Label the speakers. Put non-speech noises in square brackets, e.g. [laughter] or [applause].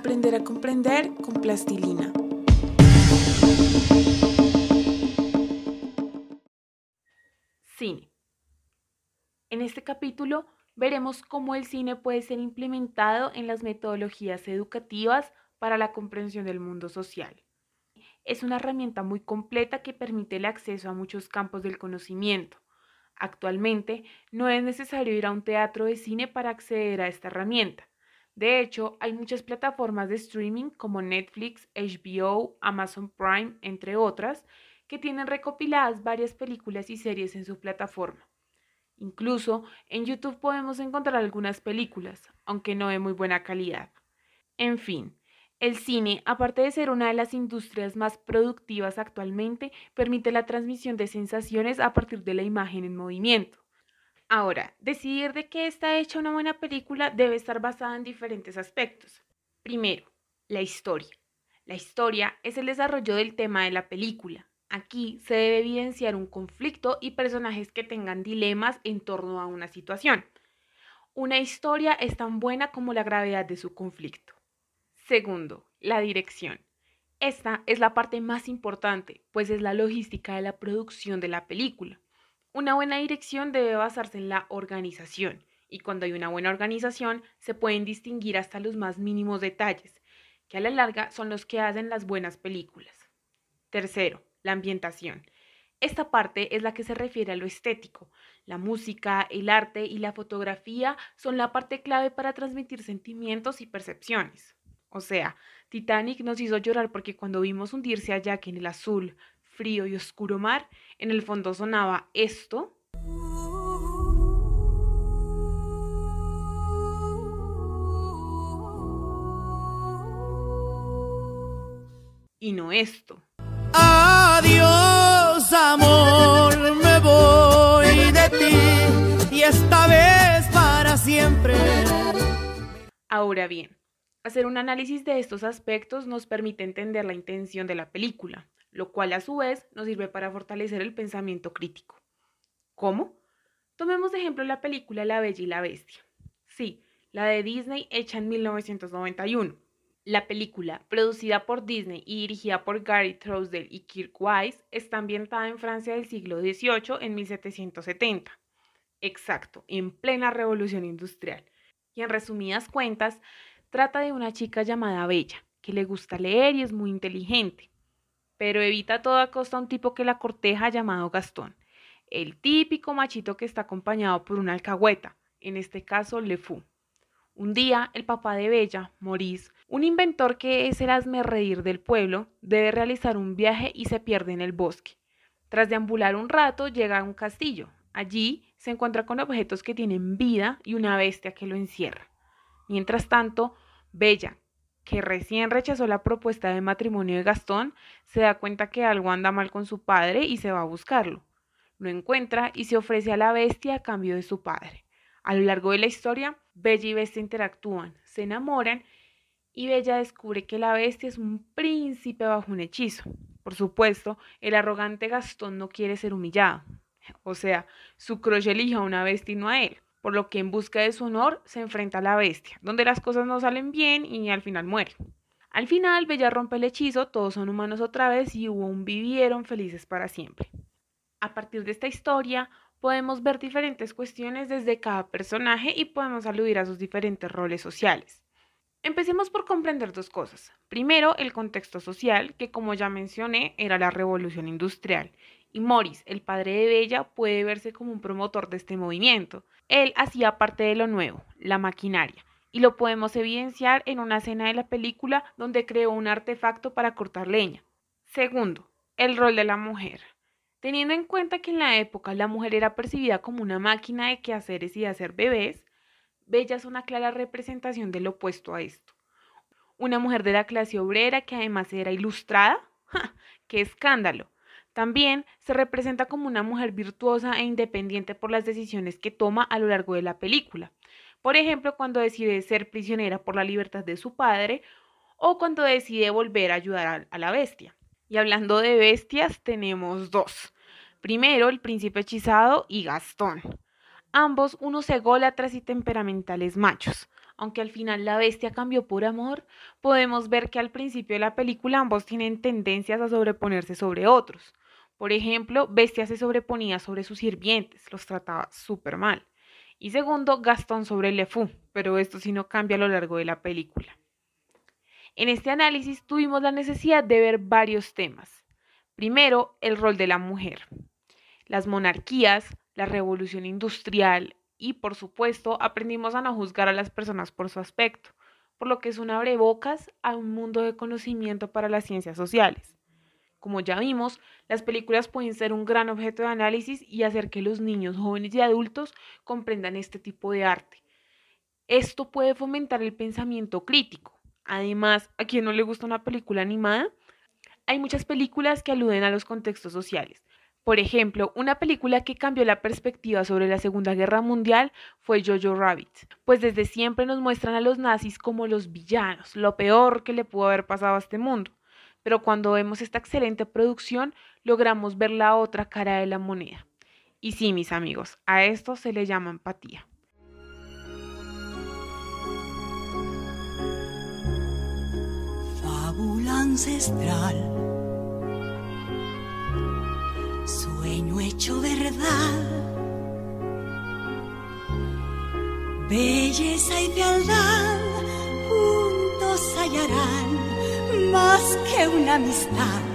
Speaker 1: Aprender a comprender con plastilina.
Speaker 2: Cine. En este capítulo veremos cómo el cine puede ser implementado en las metodologías educativas para la comprensión del mundo social. Es una herramienta muy completa que permite el acceso a muchos campos del conocimiento. Actualmente no es necesario ir a un teatro de cine para acceder a esta herramienta. De hecho, hay muchas plataformas de streaming como Netflix, HBO, Amazon Prime, entre otras, que tienen recopiladas varias películas y series en su plataforma. Incluso en YouTube podemos encontrar algunas películas, aunque no de muy buena calidad. En fin, el cine, aparte de ser una de las industrias más productivas actualmente, permite la transmisión de sensaciones a partir de la imagen en movimiento. Ahora, decidir de qué está hecha una buena película debe estar basada en diferentes aspectos. Primero, la historia. La historia es el desarrollo del tema de la película. Aquí se debe evidenciar un conflicto y personajes que tengan dilemas en torno a una situación. Una historia es tan buena como la gravedad de su conflicto. Segundo, la dirección. Esta es la parte más importante, pues es la logística de la producción de la película. Una buena dirección debe basarse en la organización, y cuando hay una buena organización se pueden distinguir hasta los más mínimos detalles, que a la larga son los que hacen las buenas películas. Tercero, la ambientación. Esta parte es la que se refiere a lo estético. La música, el arte y la fotografía son la parte clave para transmitir sentimientos y percepciones. O sea, Titanic nos hizo llorar porque cuando vimos hundirse a Jack en el azul, frío y oscuro mar, en el fondo sonaba esto. Y no esto.
Speaker 3: Adiós, amor, me voy de ti y esta vez para siempre.
Speaker 2: Ahora bien, Hacer un análisis de estos aspectos nos permite entender la intención de la película, lo cual a su vez nos sirve para fortalecer el pensamiento crítico. ¿Cómo? Tomemos de ejemplo la película La Bella y la Bestia. Sí, la de Disney hecha en 1991. La película, producida por Disney y dirigida por Gary Trousdale y Kirk Wise, está ambientada en Francia del siglo XVIII en 1770. Exacto, en plena revolución industrial. Y en resumidas cuentas, Trata de una chica llamada Bella, que le gusta leer y es muy inteligente, pero evita a toda costa un tipo que la corteja llamado Gastón, el típico machito que está acompañado por una alcahueta, en este caso Le Fou. Un día, el papá de Bella, Maurice, un inventor que es el reír del pueblo, debe realizar un viaje y se pierde en el bosque. Tras deambular un rato, llega a un castillo. Allí se encuentra con objetos que tienen vida y una bestia que lo encierra. Mientras tanto, Bella, que recién rechazó la propuesta de matrimonio de Gastón, se da cuenta que algo anda mal con su padre y se va a buscarlo. Lo encuentra y se ofrece a la bestia a cambio de su padre. A lo largo de la historia, Bella y Bestia interactúan, se enamoran y Bella descubre que la bestia es un príncipe bajo un hechizo. Por supuesto, el arrogante Gastón no quiere ser humillado. O sea, su crush elige a una bestia y no a él por lo que en busca de su honor se enfrenta a la bestia, donde las cosas no salen bien y al final muere. Al final, Bella rompe el hechizo, todos son humanos otra vez y hubo un vivieron felices para siempre. A partir de esta historia, podemos ver diferentes cuestiones desde cada personaje y podemos aludir a sus diferentes roles sociales. Empecemos por comprender dos cosas. Primero, el contexto social, que como ya mencioné, era la revolución industrial, y Morris, el padre de Bella, puede verse como un promotor de este movimiento. Él hacía parte de lo nuevo, la maquinaria, y lo podemos evidenciar en una escena de la película donde creó un artefacto para cortar leña. Segundo, el rol de la mujer. Teniendo en cuenta que en la época la mujer era percibida como una máquina de quehaceres y de hacer bebés, Bella es una clara representación del opuesto a esto. Una mujer de la clase obrera que además era ilustrada. [laughs] ¡Qué escándalo! También se representa como una mujer virtuosa e independiente por las decisiones que toma a lo largo de la película. Por ejemplo, cuando decide ser prisionera por la libertad de su padre o cuando decide volver a ayudar a, la bestia. Y hablando de bestias, tenemos dos. Primero, el príncipe hechizado y Gastón. Ambos unos ególatras y temperamentales machos, aunque al final la bestia cambió por amor, podemos ver que al principio de la película ambos tienen tendencias a sobreponerse sobre otros. Por ejemplo, Bestia se sobreponía sobre sus sirvientes, los trataba súper mal. Y segundo, Gastón sobre Lefou, pero esto sí no cambia a lo largo de la película. En este análisis tuvimos la necesidad de ver varios temas. Primero, el rol de la mujer, las monarquías, la revolución industrial, y, por supuesto, aprendimos a no juzgar a las personas por su aspecto, por lo que es un abrebocas a un mundo de conocimiento para las ciencias sociales. Como ya vimos, las películas pueden ser un gran objeto de análisis y hacer que los niños, jóvenes y adultos comprendan este tipo de arte. Esto puede fomentar el pensamiento crítico. Además, a quien no le gusta una película animada, hay muchas películas que aluden a los contextos sociales, por ejemplo, una película que cambió la perspectiva sobre la Segunda Guerra Mundial fue Jojo Rabbit, pues desde siempre nos muestran a los nazis como los villanos, lo peor que le pudo haber pasado a este mundo. Pero cuando vemos esta excelente producción, logramos ver la otra cara de la moneda. Y sí, mis amigos, a esto se le llama empatía.
Speaker 4: Ancestral hecho verdad. Belleza y fealdad juntos hallarán más que una amistad.